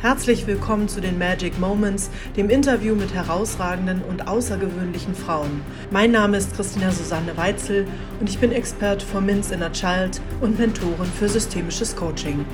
Herzlich willkommen zu den Magic Moments, dem Interview mit herausragenden und außergewöhnlichen Frauen. Mein Name ist Christina Susanne Weitzel und ich bin Expert for Min's Inner Child und Mentorin für systemisches Coaching.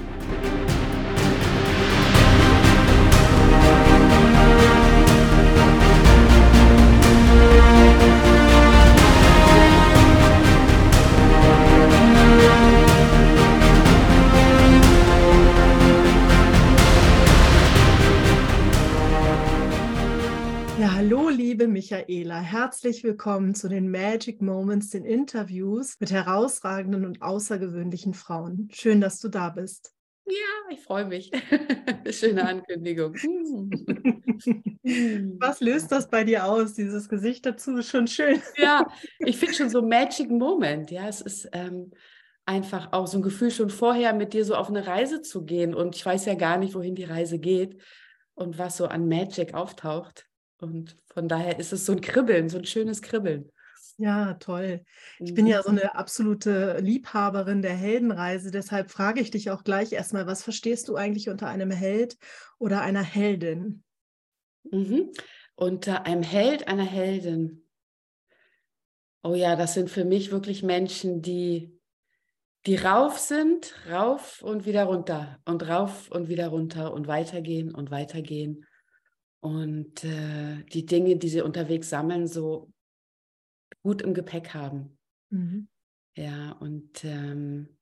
Michaela. Herzlich willkommen zu den Magic Moments, den Interviews mit herausragenden und außergewöhnlichen Frauen. Schön, dass du da bist. Ja, ich freue mich. Schöne Ankündigung. Was löst das bei dir aus? Dieses Gesicht dazu ist schon schön. Ja, ich finde schon so Magic Moment. Ja, es ist ähm, einfach auch so ein Gefühl, schon vorher mit dir so auf eine Reise zu gehen. Und ich weiß ja gar nicht, wohin die Reise geht und was so an Magic auftaucht. Und von daher ist es so ein Kribbeln, so ein schönes Kribbeln. Ja, toll. Ich bin ja so mhm. eine absolute Liebhaberin der Heldenreise. Deshalb frage ich dich auch gleich erstmal, was verstehst du eigentlich unter einem Held oder einer Heldin? Mhm. Unter einem Held, einer Heldin. Oh ja, das sind für mich wirklich Menschen, die, die rauf sind, rauf und wieder runter und rauf und wieder runter und weitergehen und weitergehen und äh, die Dinge, die sie unterwegs sammeln, so gut im Gepäck haben. Mhm. Ja, und ähm,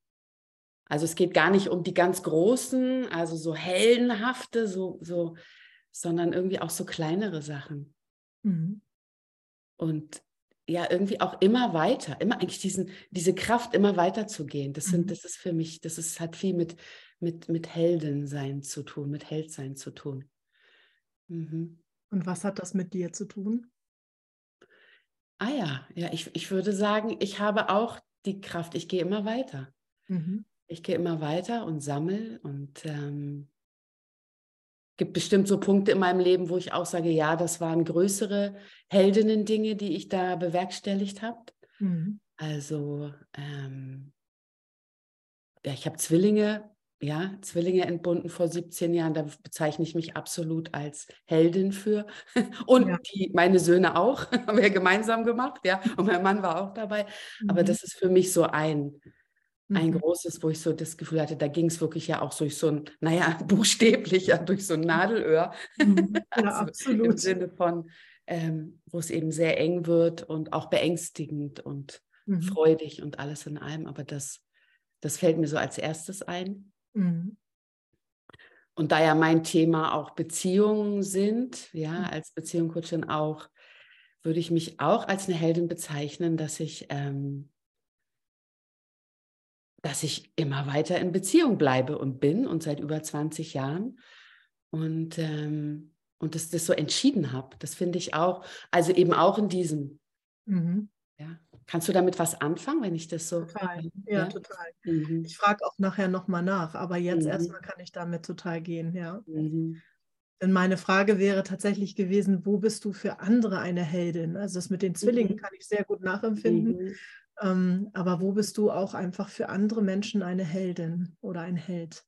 also es geht gar nicht um die ganz großen, also so heldenhafte, so, so, sondern irgendwie auch so kleinere Sachen. Mhm. Und ja, irgendwie auch immer weiter, immer eigentlich diesen, diese Kraft, immer weiter zu gehen. Das, sind, mhm. das ist für mich, das ist, hat viel mit, mit, mit Heldensein zu tun, mit Heldsein zu tun. Mhm. Und was hat das mit dir zu tun? Ah ja, ja, ich, ich würde sagen, ich habe auch die Kraft, ich gehe immer weiter. Mhm. Ich gehe immer weiter und sammle und ähm, gibt bestimmt so Punkte in meinem Leben, wo ich auch sage, ja, das waren größere Heldinnen-Dinge, die ich da bewerkstelligt habe. Mhm. Also ähm, ja, ich habe Zwillinge ja, Zwillinge entbunden vor 17 Jahren, da bezeichne ich mich absolut als Heldin für. Und ja. die, meine Söhne auch, haben wir gemeinsam gemacht, ja. Und mein Mann war auch dabei. Mhm. Aber das ist für mich so ein, ein mhm. großes, wo ich so das Gefühl hatte, da ging es wirklich ja auch durch so ein, naja, buchstäblich ja durch so ein Nadelöhr. Mhm. Ja, also absolut. Im Sinne von, ähm, wo es eben sehr eng wird und auch beängstigend und mhm. freudig und alles in allem. Aber das, das fällt mir so als erstes ein. Mhm. Und da ja mein Thema auch Beziehungen sind, ja, mhm. als Beziehungscoachin auch, würde ich mich auch als eine Heldin bezeichnen, dass ich, ähm, dass ich immer weiter in Beziehung bleibe und bin und seit über 20 Jahren. Und, ähm, und das, das so entschieden habe. Das finde ich auch, also eben auch in diesem. Mhm. Ja. Kannst du damit was anfangen, wenn ich das so. Total, ja, ja? total. Mhm. Ich frage auch nachher nochmal nach, aber jetzt mhm. erstmal kann ich damit total gehen, ja. Mhm. Denn meine Frage wäre tatsächlich gewesen, wo bist du für andere eine Heldin? Also das mit den Zwillingen mhm. kann ich sehr gut nachempfinden. Mhm. Ähm, aber wo bist du auch einfach für andere Menschen eine Heldin oder ein Held?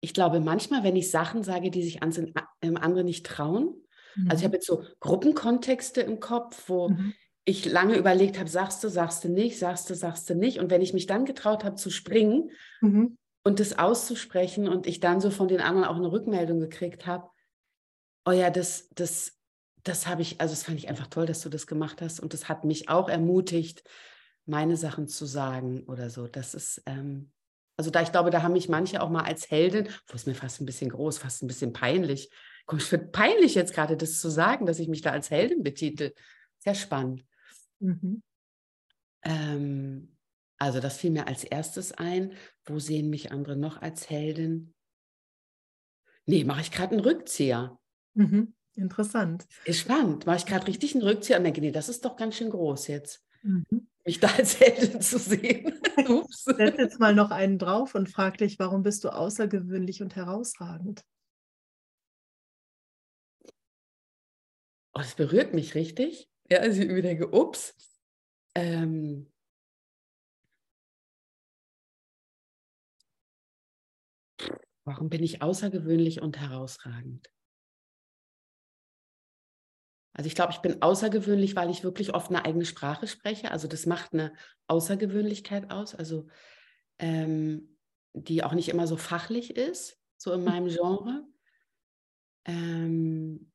Ich glaube, manchmal, wenn ich Sachen sage, die sich andere nicht trauen, Mhm. Also ich mhm. habe jetzt so Gruppenkontexte im Kopf, wo mhm. ich lange überlegt habe, sagst du, sagst du nicht, sagst du, sagst du nicht. Und wenn ich mich dann getraut habe zu springen mhm. und das auszusprechen und ich dann so von den anderen auch eine Rückmeldung gekriegt habe, oh ja, das, das, das habe ich, also das fand ich einfach toll, dass du das gemacht hast. Und das hat mich auch ermutigt, meine Sachen zu sagen oder so. Das ist, ähm, also da ich glaube, da haben mich manche auch mal als Heldin, wo es mir fast ein bisschen groß, fast ein bisschen peinlich, Komm, ich finde peinlich jetzt gerade, das zu sagen, dass ich mich da als Heldin betitel. Sehr spannend. Mhm. Ähm, also das fiel mir als erstes ein. Wo sehen mich andere noch als Heldin? Nee, mache ich gerade einen Rückzieher. Mhm. Interessant. Ist spannend. Mache ich gerade richtig einen Rückzieher und denke, nee, das ist doch ganz schön groß jetzt. Mhm. Mich da als Heldin zu sehen. Ups. Setz jetzt mal noch einen drauf und frag dich, warum bist du außergewöhnlich und herausragend? Oh, das berührt mich richtig. Ja, also ich denke, ups. Ähm, Warum bin ich außergewöhnlich und herausragend? Also ich glaube, ich bin außergewöhnlich, weil ich wirklich oft eine eigene Sprache spreche. Also das macht eine Außergewöhnlichkeit aus, also ähm, die auch nicht immer so fachlich ist, so in meinem Genre. Ähm,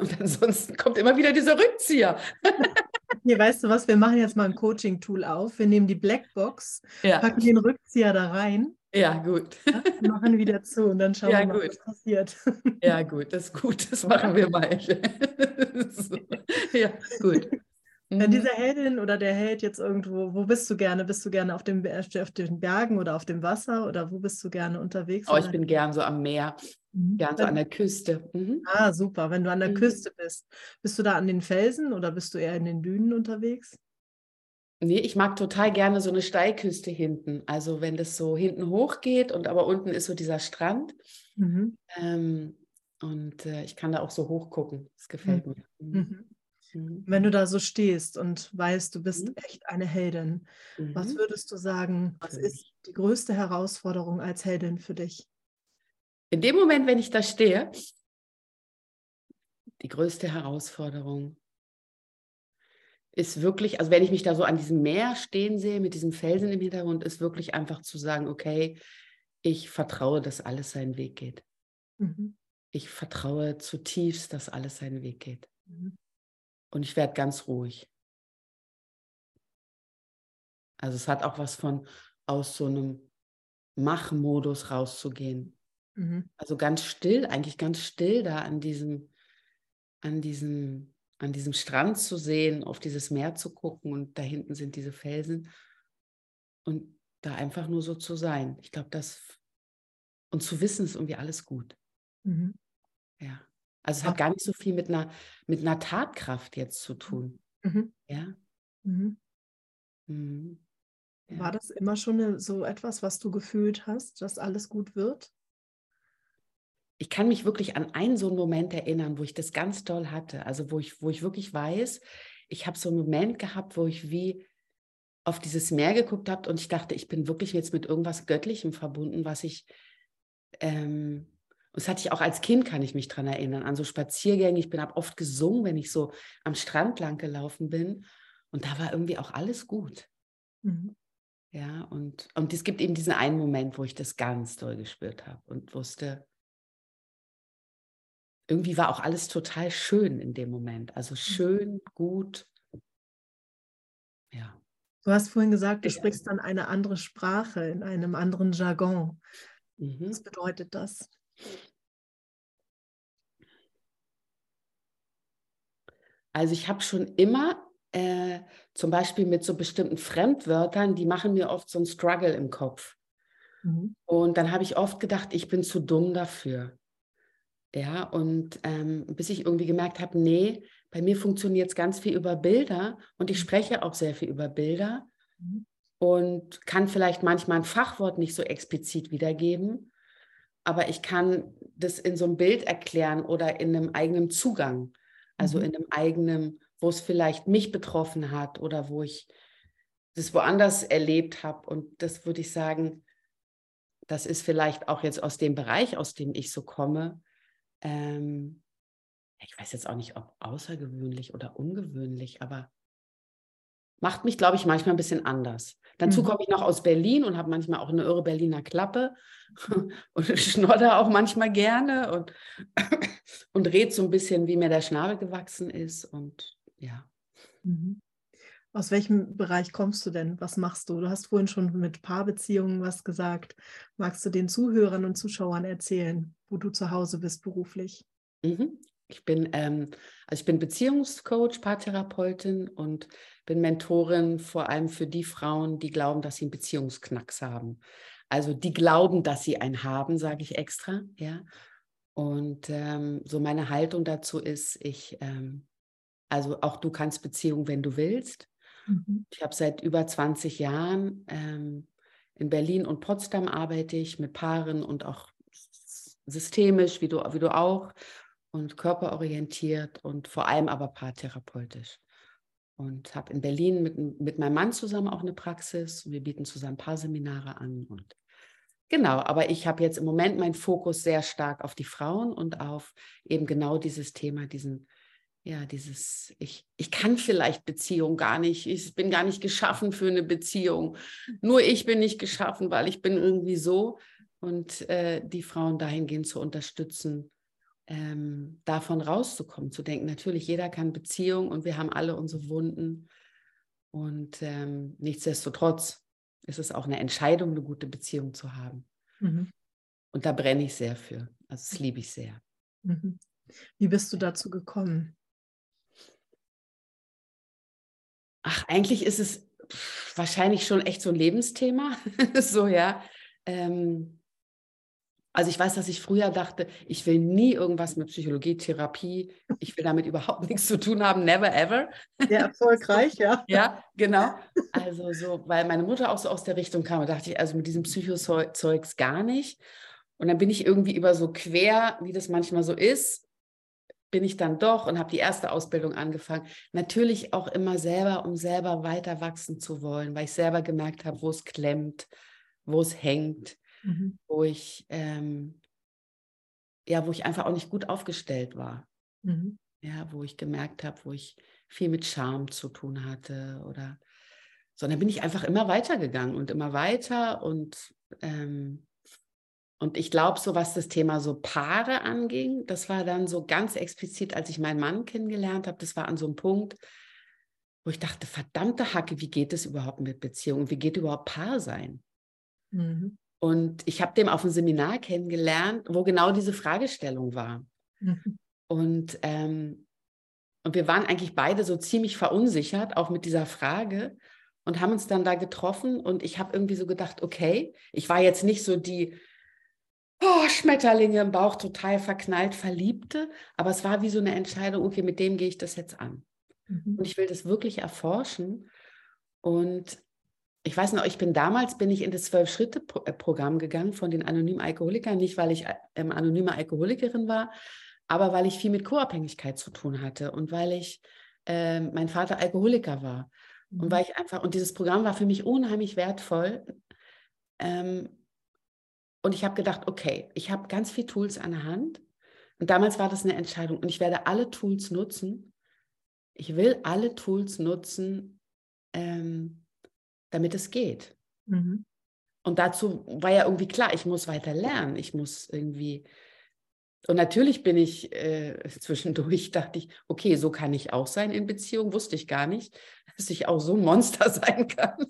und ansonsten kommt immer wieder dieser Rückzieher. Hier, weißt du was, wir machen jetzt mal ein Coaching-Tool auf. Wir nehmen die Blackbox, ja. packen den Rückzieher da rein. Ja, gut. Ja, machen wieder zu und dann schauen ja, wir mal, gut. was passiert. Ja, gut, das ist gut, das machen wir mal. so. Ja, gut. Wenn mhm. diese Heldin oder der Held jetzt irgendwo, wo bist du gerne? Bist du gerne auf, dem, auf den Bergen oder auf dem Wasser oder wo bist du gerne unterwegs? Oh, ich bin gern so am Meer, mhm. gern so an der Küste. Mhm. Ah, super. Wenn du an der mhm. Küste bist, bist du da an den Felsen oder bist du eher in den Dünen unterwegs? Nee, ich mag total gerne so eine Steilküste hinten. Also wenn das so hinten hoch geht und aber unten ist so dieser Strand. Mhm. Ähm, und äh, ich kann da auch so hoch gucken. Das gefällt mhm. mir. Mhm. Mhm. Wenn du da so stehst und weißt, du bist mhm. echt eine Heldin, was mhm. würdest du sagen, was ist die größte Herausforderung als Heldin für dich? In dem Moment, wenn ich da stehe, die größte Herausforderung ist wirklich, also wenn ich mich da so an diesem Meer stehen sehe, mit diesem Felsen im Hintergrund, ist wirklich einfach zu sagen, okay, ich vertraue, dass alles seinen Weg geht. Mhm. Ich vertraue zutiefst, dass alles seinen Weg geht. Mhm. Und ich werde ganz ruhig. Also es hat auch was von aus so einem Machmodus rauszugehen. Mhm. Also ganz still, eigentlich ganz still da an diesem, an diesem an diesem Strand zu sehen, auf dieses Meer zu gucken und da hinten sind diese Felsen und da einfach nur so zu sein. Ich glaube, das und zu wissen ist irgendwie alles gut. Mhm. Ja. Also es hat gar nicht so viel mit einer, mit einer Tatkraft jetzt zu tun. Mhm. Ja. Mhm. mhm. ja. War das immer schon so etwas, was du gefühlt hast, dass alles gut wird? ich kann mich wirklich an einen so einen Moment erinnern, wo ich das ganz toll hatte. Also wo ich, wo ich wirklich weiß, ich habe so einen Moment gehabt, wo ich wie auf dieses Meer geguckt habe und ich dachte, ich bin wirklich jetzt mit irgendwas Göttlichem verbunden, was ich, ähm, das hatte ich auch als Kind, kann ich mich daran erinnern, an so Spaziergänge. Ich bin ab oft gesungen, wenn ich so am Strand lang gelaufen bin. Und da war irgendwie auch alles gut. Mhm. Ja, und, und es gibt eben diesen einen Moment, wo ich das ganz doll gespürt habe und wusste, irgendwie war auch alles total schön in dem Moment. Also mhm. schön, gut. Ja. Du hast vorhin gesagt, du sprichst dann eine andere Sprache in einem anderen Jargon. Mhm. Was bedeutet das? Also ich habe schon immer äh, zum Beispiel mit so bestimmten Fremdwörtern, die machen mir oft so einen Struggle im Kopf. Mhm. Und dann habe ich oft gedacht, ich bin zu dumm dafür. Ja, und ähm, bis ich irgendwie gemerkt habe, nee, bei mir funktioniert es ganz viel über Bilder und ich mhm. spreche auch sehr viel über Bilder mhm. und kann vielleicht manchmal ein Fachwort nicht so explizit wiedergeben, aber ich kann das in so einem Bild erklären oder in einem eigenen Zugang, also mhm. in einem eigenen, wo es vielleicht mich betroffen hat oder wo ich das woanders erlebt habe. Und das würde ich sagen, das ist vielleicht auch jetzt aus dem Bereich, aus dem ich so komme, ähm, ich weiß jetzt auch nicht, ob außergewöhnlich oder ungewöhnlich, aber macht mich, glaube ich, manchmal ein bisschen anders. Dazu mhm. komme ich noch aus Berlin und habe manchmal auch eine irre Berliner Klappe und schnodder auch manchmal gerne und, und rede so ein bisschen, wie mir der Schnabel gewachsen ist und ja. Mhm. Aus welchem Bereich kommst du denn? Was machst du? Du hast vorhin schon mit Paarbeziehungen was gesagt. Magst du den Zuhörern und Zuschauern erzählen, wo du zu Hause bist beruflich? Mhm. Ich bin, ähm, also ich bin Beziehungscoach, Paartherapeutin und bin Mentorin vor allem für die Frauen, die glauben, dass sie einen Beziehungsknacks haben. Also die glauben, dass sie einen haben, sage ich extra, ja. Und ähm, so meine Haltung dazu ist, ich, ähm, also auch du kannst Beziehung, wenn du willst. Mhm. Ich habe seit über 20 Jahren ähm, in Berlin und Potsdam arbeite ich mit Paaren und auch systemisch, wie du, wie du auch, und körperorientiert und vor allem aber paartherapeutisch. Und habe in Berlin mit, mit meinem Mann zusammen auch eine Praxis. Wir bieten zusammen Paarseminare an und Genau, aber ich habe jetzt im Moment meinen Fokus sehr stark auf die Frauen und auf eben genau dieses Thema, diesen, ja, dieses, ich, ich kann vielleicht Beziehung gar nicht, ich bin gar nicht geschaffen für eine Beziehung. Nur ich bin nicht geschaffen, weil ich bin irgendwie so. Und äh, die Frauen dahingehend zu unterstützen, ähm, davon rauszukommen, zu denken, natürlich, jeder kann Beziehung und wir haben alle unsere Wunden. Und ähm, nichtsdestotrotz ist es auch eine Entscheidung, eine gute Beziehung zu haben. Mhm. Und da brenne ich sehr für. Also das liebe ich sehr. Mhm. Wie bist du dazu gekommen? Ach, eigentlich ist es wahrscheinlich schon echt so ein Lebensthema. so, ja. Ähm, also ich weiß, dass ich früher dachte, ich will nie irgendwas mit Psychologie, Therapie, ich will damit überhaupt nichts zu tun haben, never ever. Ja, erfolgreich, ja. ja, genau. Also so, weil meine Mutter auch so aus der Richtung kam, dachte ich, also mit diesem Psychozeugs gar nicht. Und dann bin ich irgendwie über so quer, wie das manchmal so ist, bin ich dann doch und habe die erste Ausbildung angefangen. Natürlich auch immer selber, um selber weiter wachsen zu wollen, weil ich selber gemerkt habe, wo es klemmt, wo es hängt mhm. wo ich ähm, ja, wo ich einfach auch nicht gut aufgestellt war. Mhm. Ja, wo ich gemerkt habe, wo ich viel mit Scham zu tun hatte oder so. dann bin ich einfach immer weitergegangen und immer weiter und ähm, und ich glaube, so was das Thema so Paare anging, das war dann so ganz explizit, als ich meinen Mann kennengelernt habe. Das war an so einem Punkt, wo ich dachte, verdammte Hacke, wie geht es überhaupt mit Beziehungen? Wie geht überhaupt Paar sein? Mhm. Und ich habe den auf einem Seminar kennengelernt, wo genau diese Fragestellung war. Mhm. Und, ähm, und wir waren eigentlich beide so ziemlich verunsichert, auch mit dieser Frage, und haben uns dann da getroffen. Und ich habe irgendwie so gedacht, okay, ich war jetzt nicht so die oh, Schmetterlinge im Bauch, total verknallt, Verliebte, aber es war wie so eine Entscheidung, okay, mit dem gehe ich das jetzt an. Mhm. Und ich will das wirklich erforschen. Und ich weiß noch, ich bin damals, bin ich in das Zwölf-Schritte-Programm gegangen von den anonymen Alkoholikern, nicht weil ich ähm, anonyme Alkoholikerin war, aber weil ich viel mit Co-Abhängigkeit zu tun hatte und weil ich, äh, mein Vater Alkoholiker war. Mhm. Und weil ich einfach, und dieses Programm war für mich unheimlich wertvoll. Ähm, und ich habe gedacht, okay, ich habe ganz viele Tools an der Hand. Und damals war das eine Entscheidung. Und ich werde alle Tools nutzen. Ich will alle Tools nutzen, ähm, damit es geht. Mhm. Und dazu war ja irgendwie klar, ich muss weiter lernen, ich muss irgendwie. Und natürlich bin ich äh, zwischendurch, dachte ich, okay, so kann ich auch sein in Beziehung, wusste ich gar nicht, dass ich auch so ein Monster sein kann.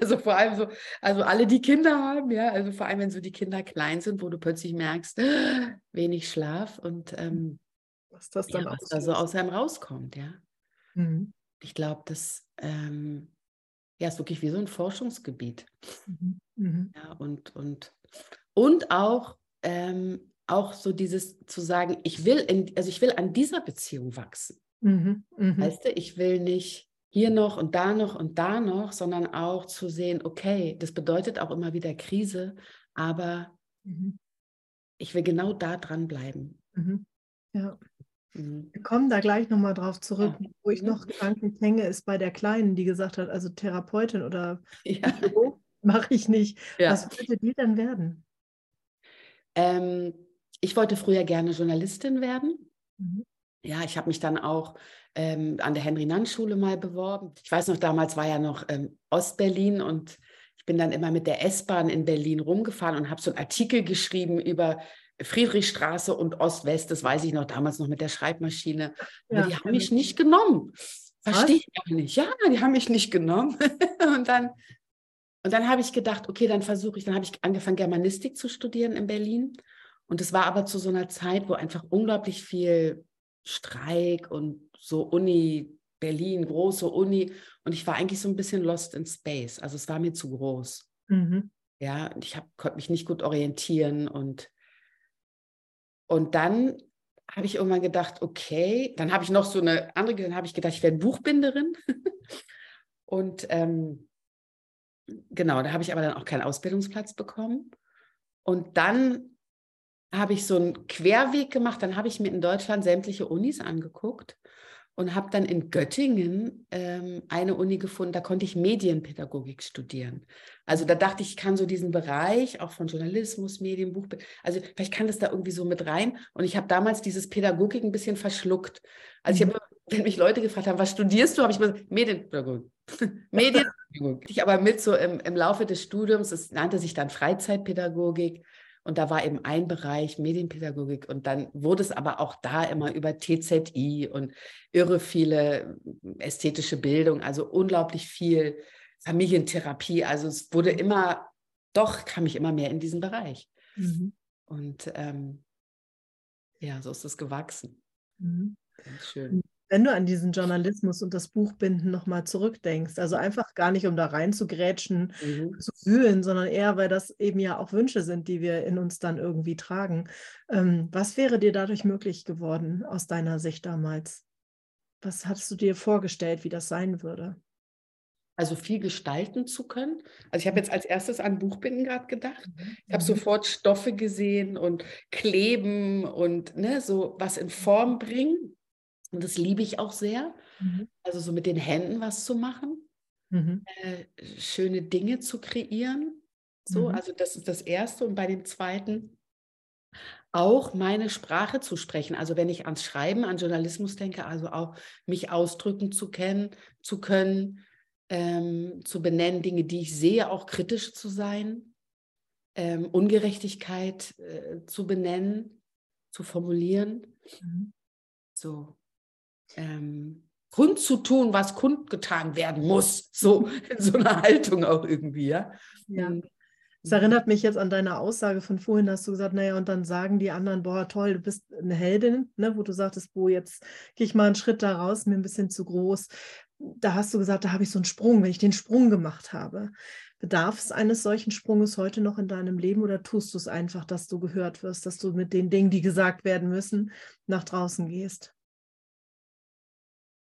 also vor allem so, also alle, die Kinder haben, ja, also vor allem, wenn so die Kinder klein sind, wo du plötzlich merkst, wenig Schlaf und ähm, was das dann ja, was da so aus einem rauskommt, ja. Mhm. Ich glaube, das ähm, ja, ist wirklich wie so ein Forschungsgebiet. Mhm. Mhm. Ja, und, und, und auch, ähm, auch so dieses zu sagen, ich will, in, also ich will an dieser Beziehung wachsen. Mhm. Mhm. Weißt du, ich will nicht hier noch und da noch und da noch, sondern auch zu sehen, okay, das bedeutet auch immer wieder Krise, aber mhm. ich will genau da dranbleiben. Mhm. Ja. Mhm. Wir kommen da gleich nochmal drauf zurück. Ja. Wo ich noch gedanklich hänge, ist bei der Kleinen, die gesagt hat, also Therapeutin oder ja. mache ich nicht. Ja. Was wollte die denn werden? Ähm, ich wollte früher gerne Journalistin werden. Mhm. Ja, ich habe mich dann auch ähm, an der Henry-Nann-Schule mal beworben. Ich weiß noch, damals war ja noch ähm, Ostberlin und ich bin dann immer mit der S-Bahn in Berlin rumgefahren und habe so einen Artikel geschrieben über Friedrichstraße und Ost-West, das weiß ich noch damals noch mit der Schreibmaschine. Aber ja, die haben mich nicht genommen. Verstehe ich gar nicht. Ja, die haben mich nicht genommen. und dann, und dann habe ich gedacht, okay, dann versuche ich, dann habe ich angefangen, Germanistik zu studieren in Berlin. Und es war aber zu so einer Zeit, wo einfach unglaublich viel Streik und so Uni, Berlin, große Uni. Und ich war eigentlich so ein bisschen lost in space. Also es war mir zu groß. Mhm. Ja, ich hab, konnte mich nicht gut orientieren und und dann habe ich irgendwann gedacht, okay, dann habe ich noch so eine andere, dann habe ich gedacht, ich werde Buchbinderin. und ähm, genau, da habe ich aber dann auch keinen Ausbildungsplatz bekommen. Und dann habe ich so einen Querweg gemacht, dann habe ich mir in Deutschland sämtliche Unis angeguckt und habe dann in Göttingen ähm, eine Uni gefunden, da konnte ich Medienpädagogik studieren. Also da dachte ich, ich kann so diesen Bereich auch von Journalismus, Medienbuch, also vielleicht kann das da irgendwie so mit rein. Und ich habe damals dieses Pädagogik ein bisschen verschluckt. Also mhm. ich habe, wenn mich Leute gefragt haben, was studierst du, habe ich gesagt, Medienpädagogik. Medienpädagogik. ich aber mit so im, im Laufe des Studiums, es nannte sich dann Freizeitpädagogik, und da war eben ein Bereich Medienpädagogik und dann wurde es aber auch da immer über TZI und irre viele ästhetische Bildung, also unglaublich viel Familientherapie. Also es wurde immer, doch kam ich immer mehr in diesen Bereich. Mhm. Und ähm, ja, so ist es gewachsen. Mhm. Ganz schön wenn du an diesen Journalismus und das Buchbinden nochmal zurückdenkst, also einfach gar nicht, um da rein zu grätschen, mhm. zu wühlen, sondern eher, weil das eben ja auch Wünsche sind, die wir in uns dann irgendwie tragen. Ähm, was wäre dir dadurch möglich geworden aus deiner Sicht damals? Was hattest du dir vorgestellt, wie das sein würde? Also viel gestalten zu können. Also ich habe jetzt als erstes an Buchbinden gerade gedacht. Mhm. Ich habe mhm. sofort Stoffe gesehen und Kleben und ne, so was in Form bringen. Und das liebe ich auch sehr. Mhm. Also so mit den Händen was zu machen, mhm. äh, schöne Dinge zu kreieren. So, mhm. also das ist das Erste. Und bei dem Zweiten auch meine Sprache zu sprechen. Also wenn ich ans Schreiben, an Journalismus denke, also auch mich ausdrücken zu kennen, zu können, ähm, zu benennen, Dinge, die ich sehe, auch kritisch zu sein, ähm, Ungerechtigkeit äh, zu benennen, zu formulieren. Mhm. So, ähm, kundzutun, was kundgetan werden muss. So in so einer Haltung auch irgendwie, ja. Ja. Es erinnert mich jetzt an deine Aussage von vorhin, hast du gesagt, naja, und dann sagen die anderen, boah, toll, du bist eine Heldin, ne, wo du sagtest, boah, jetzt gehe ich mal einen Schritt da raus, mir ein bisschen zu groß. Da hast du gesagt, da habe ich so einen Sprung, wenn ich den Sprung gemacht habe. Bedarf es eines solchen Sprunges heute noch in deinem Leben oder tust du es einfach, dass du gehört wirst, dass du mit den Dingen, die gesagt werden müssen, nach draußen gehst?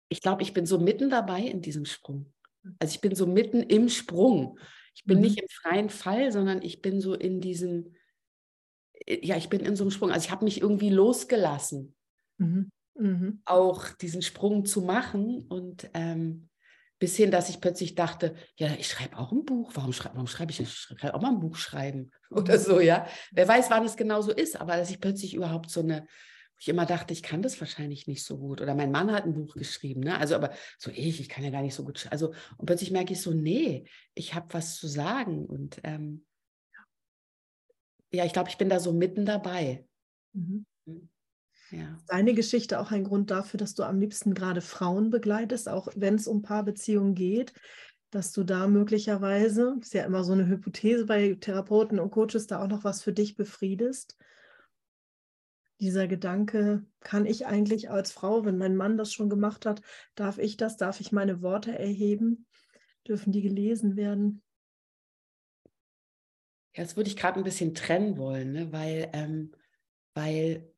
Ich glaube, ich bin so mitten dabei in diesem Sprung. Also ich bin so mitten im Sprung. Ich bin mhm. nicht im freien Fall, sondern ich bin so in diesem, äh, ja, ich bin in so einem Sprung. Also ich habe mich irgendwie losgelassen, mhm. Mhm. auch diesen Sprung zu machen und ähm, bis hin, dass ich plötzlich dachte, ja, ich schreibe auch ein Buch. Warum, schrei warum schreibe ich, ich schreibe auch mal ein Buch schreiben oder so, ja. Wer weiß, wann es genau so ist, aber dass ich plötzlich überhaupt so eine ich immer dachte, ich kann das wahrscheinlich nicht so gut. Oder mein Mann hat ein Buch geschrieben, ne? Also, aber so ich, ich kann ja gar nicht so gut. Also, und plötzlich merke ich so, nee, ich habe was zu sagen. Und ähm, ja, ich glaube, ich bin da so mitten dabei. Mhm. Hm, ja. Deine Geschichte auch ein Grund dafür, dass du am liebsten gerade Frauen begleitest, auch wenn es um Paarbeziehungen geht, dass du da möglicherweise, ist ja immer so eine Hypothese bei Therapeuten und Coaches, da auch noch was für dich befriedest dieser Gedanke, kann ich eigentlich als Frau, wenn mein Mann das schon gemacht hat, darf ich das, darf ich meine Worte erheben, dürfen die gelesen werden? Ja, das würde ich gerade ein bisschen trennen wollen, ne? weil, ähm, weil,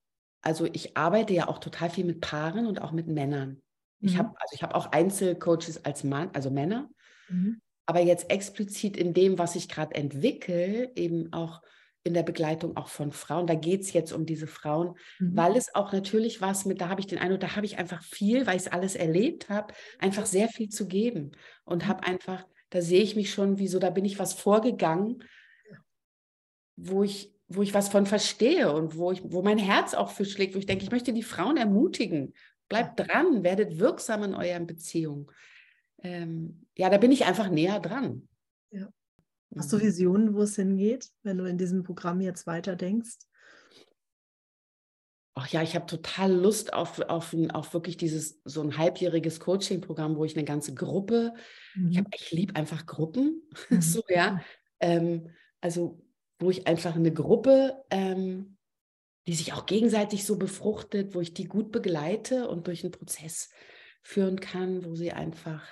also ich arbeite ja auch total viel mit Paaren und auch mit Männern. Mhm. Ich habe also ich habe auch Einzelcoaches als Mann, also Männer, mhm. aber jetzt explizit in dem, was ich gerade entwickle, eben auch in der Begleitung auch von Frauen. Da geht es jetzt um diese Frauen, mhm. weil es auch natürlich was mit, da habe ich den Eindruck, da habe ich einfach viel, weil ich es alles erlebt habe, einfach sehr viel zu geben und habe einfach, da sehe ich mich schon, wie so, da bin ich was vorgegangen, wo ich, wo ich was von verstehe und wo, ich, wo mein Herz auch für schlägt, wo ich denke, ich möchte die Frauen ermutigen. Bleibt dran, werdet wirksam in euren Beziehungen. Ähm, ja, da bin ich einfach näher dran. Hast du mhm. Visionen, wo es hingeht, wenn du in diesem Programm jetzt weiterdenkst? Ach ja, ich habe total Lust auf, auf, auf wirklich dieses so ein halbjähriges Coaching-Programm, wo ich eine ganze Gruppe, mhm. ich, ich liebe einfach Gruppen, mhm. so ja, ähm, also wo ich einfach eine Gruppe, ähm, die sich auch gegenseitig so befruchtet, wo ich die gut begleite und durch einen Prozess führen kann, wo sie einfach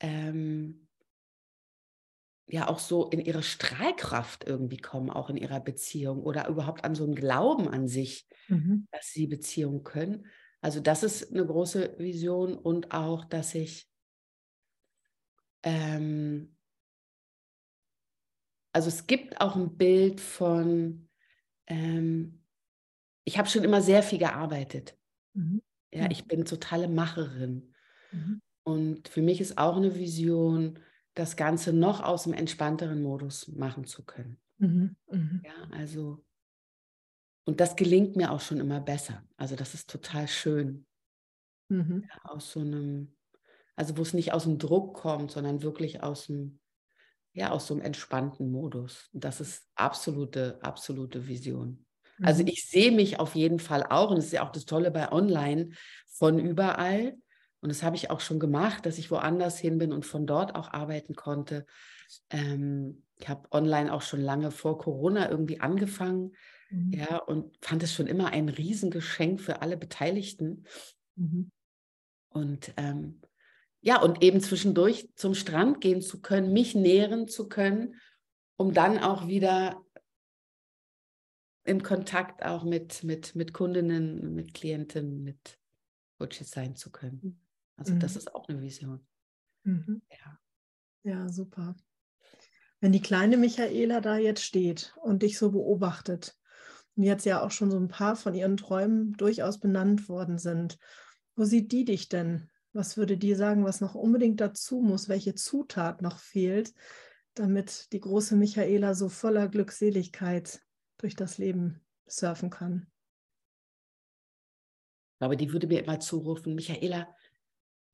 ähm, ja auch so in ihre Strahlkraft irgendwie kommen, auch in ihrer Beziehung oder überhaupt an so einen Glauben an sich, mhm. dass sie Beziehungen können. Also das ist eine große Vision und auch, dass ich ähm, also es gibt auch ein Bild von, ähm, ich habe schon immer sehr viel gearbeitet. Mhm. Ja, ich bin totale Macherin. Mhm. Und für mich ist auch eine Vision, das Ganze noch aus dem entspannteren Modus machen zu können. Mhm. Mhm. Ja, also, und das gelingt mir auch schon immer besser. Also, das ist total schön. Mhm. Ja, aus so einem, also wo es nicht aus dem Druck kommt, sondern wirklich aus dem, ja, aus so einem entspannten Modus. Das ist absolute, absolute Vision. Also mhm. ich sehe mich auf jeden Fall auch, und das ist ja auch das Tolle bei Online, von überall. Und das habe ich auch schon gemacht, dass ich woanders hin bin und von dort auch arbeiten konnte. Ähm, ich habe online auch schon lange vor Corona irgendwie angefangen, mhm. ja, und fand es schon immer ein Riesengeschenk für alle Beteiligten. Mhm. Und ähm, ja, und eben zwischendurch zum Strand gehen zu können, mich nähren zu können, um dann auch wieder im Kontakt auch mit, mit, mit Kundinnen, mit Klienten, mit Coaches sein zu können. Also mhm. das ist auch eine Vision. Mhm. Ja. ja, super. Wenn die kleine Michaela da jetzt steht und dich so beobachtet und jetzt ja auch schon so ein paar von ihren Träumen durchaus benannt worden sind, wo sieht die dich denn? Was würde die sagen, was noch unbedingt dazu muss, welche Zutat noch fehlt, damit die große Michaela so voller Glückseligkeit durch das Leben surfen kann? Ich glaube, die würde mir immer zurufen, Michaela,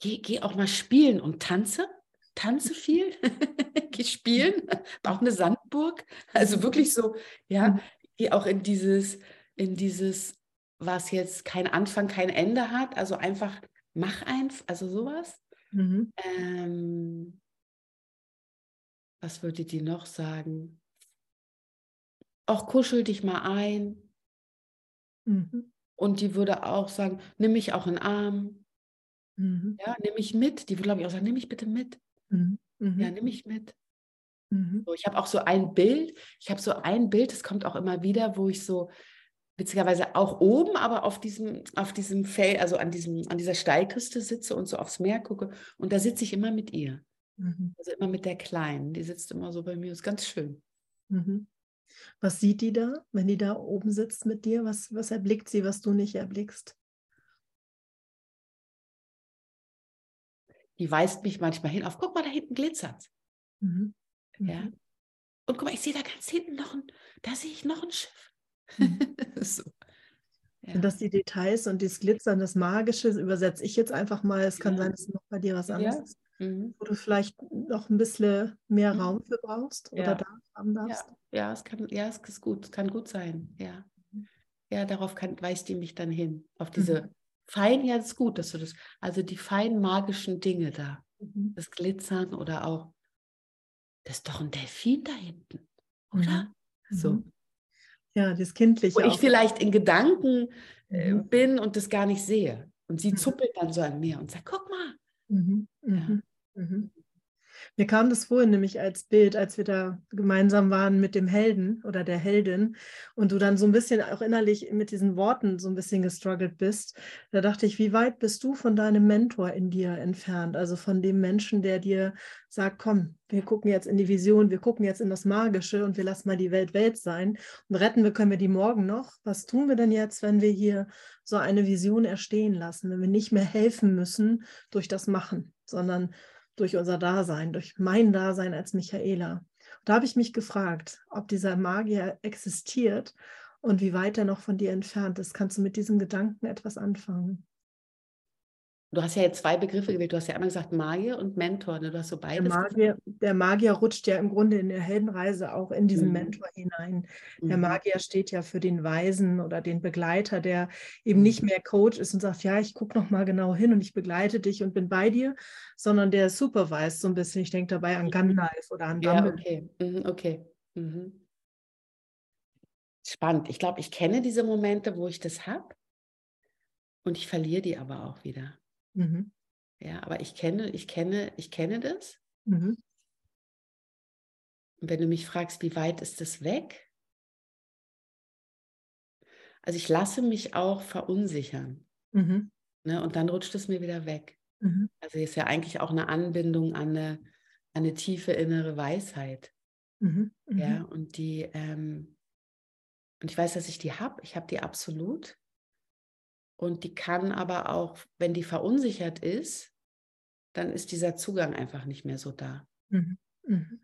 geh, geh auch mal spielen und tanze. Tanze viel, geh spielen, bau eine Sandburg. Also wirklich so, ja, mhm. geh auch in dieses, in dieses, was jetzt kein Anfang, kein Ende hat. Also einfach mach eins, also sowas. Mhm. Ähm, was würde die noch sagen? Auch kuschel dich mal ein. Mhm. Und die würde auch sagen, nimm mich auch in den Arm. Mhm. Ja, nimm mich mit. Die würde, glaube ich, auch sagen, nimm mich bitte mit. Mhm. Ja, nimm mich mit. Mhm. So, ich habe auch so ein Bild, ich habe so ein Bild, das kommt auch immer wieder, wo ich so witzigerweise auch oben, aber auf diesem, auf diesem Feld, also an, diesem, an dieser Steilküste sitze und so aufs Meer gucke. Und da sitze ich immer mit ihr. Mhm. Also immer mit der Kleinen. Die sitzt immer so bei mir. Ist ganz schön. Mhm. Was sieht die da, wenn die da oben sitzt mit dir? Was, was erblickt sie, was du nicht erblickst? Die weist mich manchmal hin auf, guck mal, da hinten glitzert mhm. Ja. Mhm. Und guck mal, ich sehe da ganz hinten noch ein, da sehe ich noch ein Schiff. Mhm. so. Ja. Sind das die Details und das Glitzern, das Magische, übersetze ich jetzt einfach mal. Es kann ja. sein, dass noch bei dir was anderes ja. ist, mhm. wo du vielleicht noch ein bisschen mehr mhm. Raum für brauchst oder da haben darfst. Ja, es kann, ja, es ist gut, kann gut sein, ja. Ja, darauf kann, weist die mich dann hin, auf diese mhm. feinen, ja, das ist gut, dass du das, also die feinen magischen Dinge da, mhm. das Glitzern oder auch, das ist doch ein Delfin da hinten, oder? So. Ja, das Kindliche. Wo ich vielleicht in Gedanken äh, mhm. bin und das gar nicht sehe. Und sie mhm. zuppelt dann so an mir und sagt, guck mal. Mhm. Ja. Mir kam das vorhin nämlich als Bild, als wir da gemeinsam waren mit dem Helden oder der Heldin und du dann so ein bisschen auch innerlich mit diesen Worten so ein bisschen gestruggelt bist. Da dachte ich, wie weit bist du von deinem Mentor in dir entfernt? Also von dem Menschen, der dir sagt, komm, wir gucken jetzt in die Vision, wir gucken jetzt in das Magische und wir lassen mal die Welt Welt sein. Und retten wir können wir die morgen noch. Was tun wir denn jetzt, wenn wir hier so eine Vision erstehen lassen, wenn wir nicht mehr helfen müssen durch das Machen, sondern durch unser Dasein, durch mein Dasein als Michaela. Da habe ich mich gefragt, ob dieser Magier existiert und wie weit er noch von dir entfernt ist. Kannst du mit diesem Gedanken etwas anfangen? Du hast ja jetzt zwei Begriffe gewählt. Du hast ja einmal gesagt Magier und Mentor. Ne? Du hast so beides. Der Magier, der Magier, rutscht ja im Grunde in der Heldenreise auch in diesen mhm. Mentor hinein. Der mhm. Magier steht ja für den Weisen oder den Begleiter, der eben nicht mhm. mehr Coach ist und sagt, ja, ich gucke noch mal genau hin und ich begleite dich und bin bei dir, sondern der supervised so ein bisschen. Ich denke dabei an mhm. Gandalf oder an Dumbledore. Ja, okay. Okay. Mhm. Spannend. Ich glaube, ich kenne diese Momente, wo ich das habe und ich verliere die aber auch wieder. Mhm. Ja, aber ich kenne, ich kenne, ich kenne das. Mhm. Und wenn du mich fragst, wie weit ist das weg? Also ich lasse mich auch verunsichern. Mhm. Ne, und dann rutscht es mir wieder weg. Mhm. Also ist ja eigentlich auch eine Anbindung an eine, an eine tiefe innere Weisheit. Mhm. Ja, mhm. und die, ähm, und ich weiß, dass ich die habe. Ich habe die absolut. Und die kann aber auch, wenn die verunsichert ist, dann ist dieser Zugang einfach nicht mehr so da. Mhm. Mhm.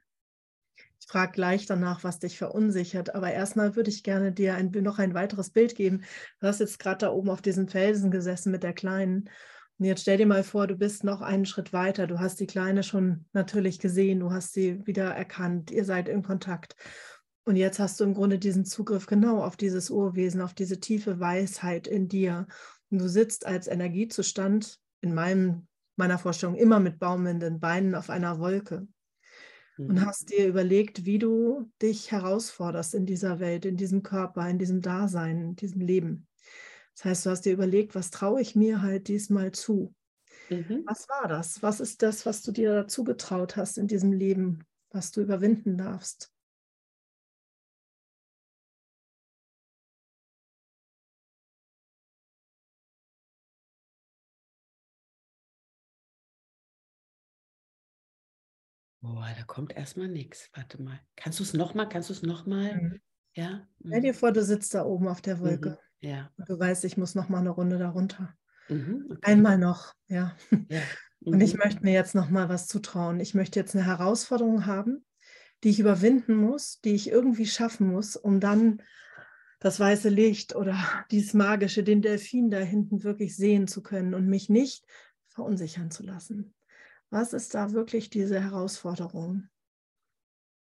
Ich frage gleich danach, was dich verunsichert, aber erstmal würde ich gerne dir ein, noch ein weiteres Bild geben. Du hast jetzt gerade da oben auf diesem Felsen gesessen mit der Kleinen. Und jetzt stell dir mal vor, du bist noch einen Schritt weiter. Du hast die Kleine schon natürlich gesehen, du hast sie wieder erkannt, ihr seid in Kontakt. Und jetzt hast du im Grunde diesen Zugriff genau auf dieses Urwesen, auf diese tiefe Weisheit in dir. Und du sitzt als Energiezustand in meinem, meiner Vorstellung immer mit baumelnden Beinen auf einer Wolke und mhm. hast dir überlegt, wie du dich herausforderst in dieser Welt, in diesem Körper, in diesem Dasein, in diesem Leben. Das heißt, du hast dir überlegt, was traue ich mir halt diesmal zu? Mhm. Was war das? Was ist das, was du dir dazu getraut hast in diesem Leben, was du überwinden darfst? Boah, da kommt erstmal nichts. Warte mal. Kannst du es nochmal? Kannst du es nochmal? Mhm. Ja. Stell dir mhm. vor, du sitzt da oben auf der Wolke. Mhm. Ja. Und du weißt, ich muss nochmal eine Runde darunter. Mhm, okay. Einmal noch, ja. ja. Und ich mhm. möchte mir jetzt nochmal was zutrauen. Ich möchte jetzt eine Herausforderung haben, die ich überwinden muss, die ich irgendwie schaffen muss, um dann das weiße Licht oder dieses magische, den Delfin da hinten wirklich sehen zu können und mich nicht verunsichern zu lassen. Was ist da wirklich diese Herausforderung?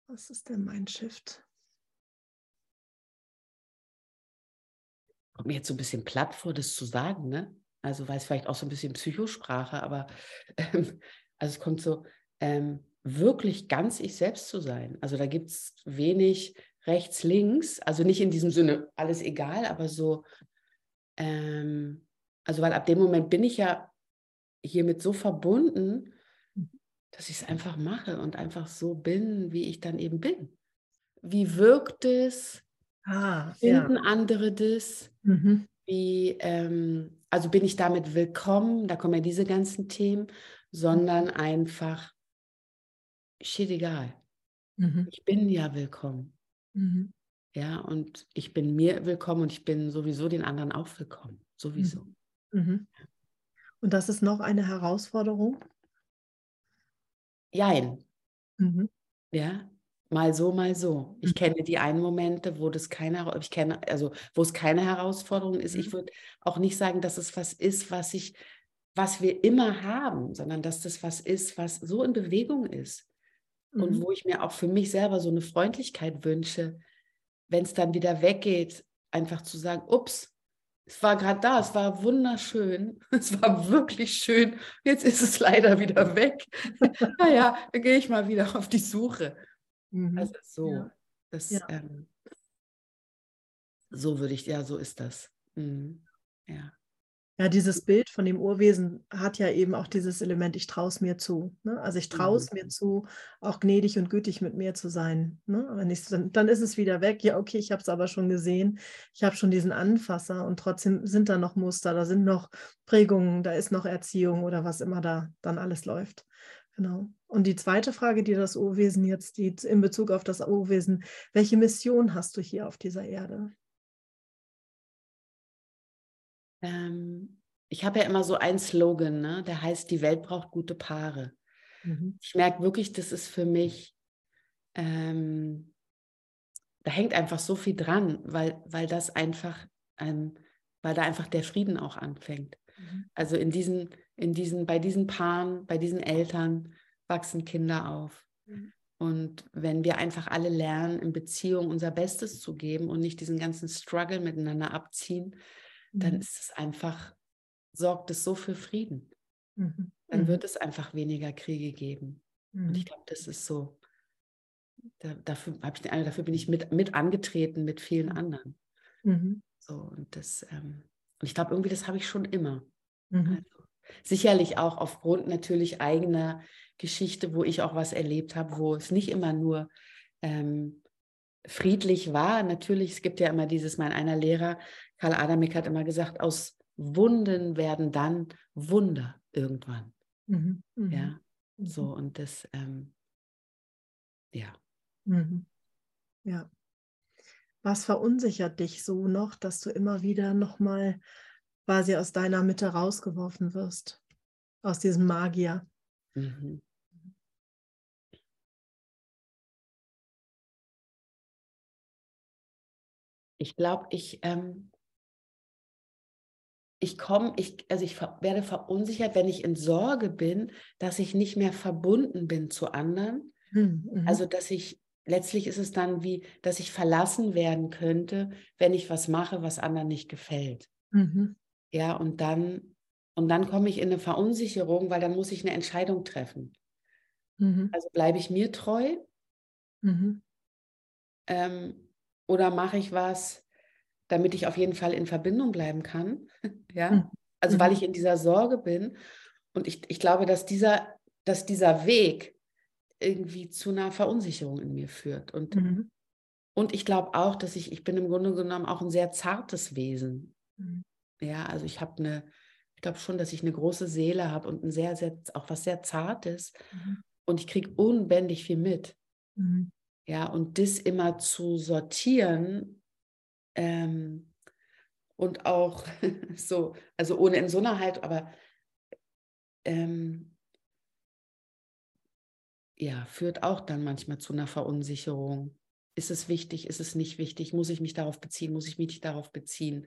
Was ist denn mein Shift? Kommt mir jetzt so ein bisschen platt vor, das zu sagen, ne? Also, weil es vielleicht auch so ein bisschen Psychosprache, aber ähm, also es kommt so, ähm, wirklich ganz ich selbst zu sein. Also da gibt es wenig rechts, links, also nicht in diesem Sinne alles egal, aber so, ähm, also weil ab dem Moment bin ich ja hiermit so verbunden, dass ich es einfach mache und einfach so bin, wie ich dann eben bin. Wie wirkt es? Ah, Finden ja. andere das? Mhm. Wie, ähm, also bin ich damit willkommen? Da kommen ja diese ganzen Themen, sondern mhm. einfach, shit egal. Mhm. Ich bin ja willkommen. Mhm. Ja, und ich bin mir willkommen und ich bin sowieso den anderen auch willkommen. Sowieso. Mhm. Mhm. Und das ist noch eine Herausforderung? Jein. Mhm. Ja, mal so, mal so. Ich mhm. kenne die einen Momente, wo das keine, ich kenne, also wo es keine Herausforderung ist. Mhm. Ich würde auch nicht sagen, dass es was ist, was ich, was wir immer haben, sondern dass das was ist, was so in Bewegung ist. Und mhm. wo ich mir auch für mich selber so eine Freundlichkeit wünsche, wenn es dann wieder weggeht, einfach zu sagen, ups, es war gerade da, es war wunderschön, es war wirklich schön. Jetzt ist es leider wieder weg. naja, dann gehe ich mal wieder auf die Suche. Mhm. Also so, ja. Das, ja. Ähm, so würde ich, ja, so ist das. Mhm. Ja. Ja, dieses Bild von dem Urwesen hat ja eben auch dieses Element, ich traue es mir zu. Ne? Also ich traue es mhm. mir zu, auch gnädig und gütig mit mir zu sein. Ne? Wenn ich, dann, dann ist es wieder weg. Ja, okay, ich habe es aber schon gesehen. Ich habe schon diesen Anfasser und trotzdem sind da noch Muster, da sind noch Prägungen, da ist noch Erziehung oder was immer da dann alles läuft. Genau. Und die zweite Frage, die das Urwesen jetzt, die in Bezug auf das Urwesen, welche Mission hast du hier auf dieser Erde? Ähm, ich habe ja immer so einen Slogan, ne? der heißt, die Welt braucht gute Paare. Mhm. Ich merke wirklich, das ist für mich, ähm, da hängt einfach so viel dran, weil, weil das einfach, ähm, weil da einfach der Frieden auch anfängt. Mhm. Also in diesen, in diesen, bei diesen Paaren, bei diesen Eltern wachsen Kinder auf. Mhm. Und wenn wir einfach alle lernen, in Beziehung unser Bestes zu geben und nicht diesen ganzen Struggle miteinander abziehen, dann mhm. ist es einfach, sorgt es so für Frieden. Mhm. Dann mhm. wird es einfach weniger Kriege geben. Und ich mhm. glaube, das ist so, da, dafür, ich, dafür bin ich mit, mit angetreten mit vielen mhm. anderen. Mhm. So, und das, ähm, und ich glaube, irgendwie, das habe ich schon immer. Also, sicherlich auch aufgrund natürlich eigener Geschichte, wo ich auch was erlebt habe, wo es nicht immer nur ähm, friedlich war. Natürlich, es gibt ja immer dieses, mein einer Lehrer, Karl Adamik hat immer gesagt, aus Wunden werden dann Wunder irgendwann. Mhm. Mhm. Ja, mhm. so und das, ähm, ja. Mhm. Ja. Was verunsichert dich so noch, dass du immer wieder nochmal quasi aus deiner Mitte rausgeworfen wirst, aus diesem Magier. Mhm. Ich glaube, ich, ähm, ich komme, ich, also ich werde verunsichert, wenn ich in Sorge bin, dass ich nicht mehr verbunden bin zu anderen. Hm, mhm. Also dass ich, letztlich ist es dann wie, dass ich verlassen werden könnte, wenn ich was mache, was anderen nicht gefällt. Mhm. Ja, und dann, und dann komme ich in eine Verunsicherung, weil dann muss ich eine Entscheidung treffen. Mhm. Also bleibe ich mir treu? Mhm. Ähm, oder mache ich was, damit ich auf jeden Fall in Verbindung bleiben kann? ja, hm. also weil mhm. ich in dieser Sorge bin. Und ich, ich glaube, dass dieser, dass dieser Weg irgendwie zu einer Verunsicherung in mir führt. Und, mhm. und ich glaube auch, dass ich, ich bin im Grunde genommen auch ein sehr zartes Wesen. Mhm. Ja, also ich habe eine, ich glaube schon, dass ich eine große Seele habe und ein sehr, sehr, auch was sehr Zartes. Mhm. Und ich kriege unbändig viel mit. Mhm. Ja, und das immer zu sortieren ähm, und auch so, also ohne in so einer Halt, aber ähm, ja, führt auch dann manchmal zu einer Verunsicherung. Ist es wichtig, ist es nicht wichtig? Muss ich mich darauf beziehen? Muss ich mich darauf beziehen?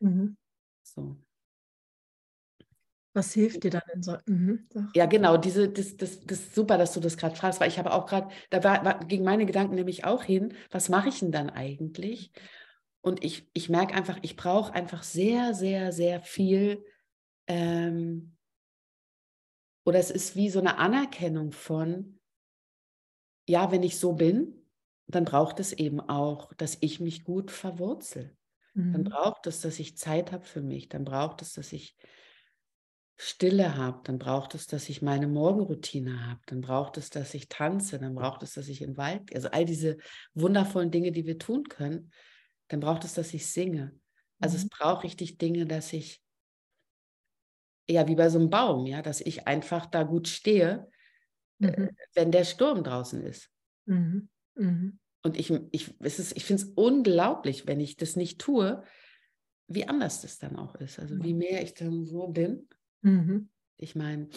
Mhm. So. Was hilft dir dann in so? Mhm. Ja, genau, diese, das, das, das ist super, dass du das gerade fragst, weil ich habe auch gerade, da war, war, ging meine Gedanken nämlich auch hin, was mache ich denn dann eigentlich? Und ich, ich merke einfach, ich brauche einfach sehr, sehr, sehr viel, ähm, oder es ist wie so eine Anerkennung von, ja, wenn ich so bin, dann braucht es eben auch, dass ich mich gut verwurzel. Mhm. Dann braucht es, dass ich Zeit habe für mich. Dann braucht es, dass ich Stille habe, dann braucht es, dass ich meine Morgenroutine habe, dann braucht es, dass ich tanze, dann braucht es, dass ich in den Wald, also all diese wundervollen Dinge, die wir tun können, dann braucht es, dass ich singe. Also mhm. es braucht richtig Dinge, dass ich, ja, wie bei so einem Baum, ja, dass ich einfach da gut stehe, äh, mhm. wenn der Sturm draußen ist. Mhm. mhm. Und ich, ich, ich finde es unglaublich, wenn ich das nicht tue, wie anders das dann auch ist. Also wie mehr ich dann so bin. Mhm. Ich meine,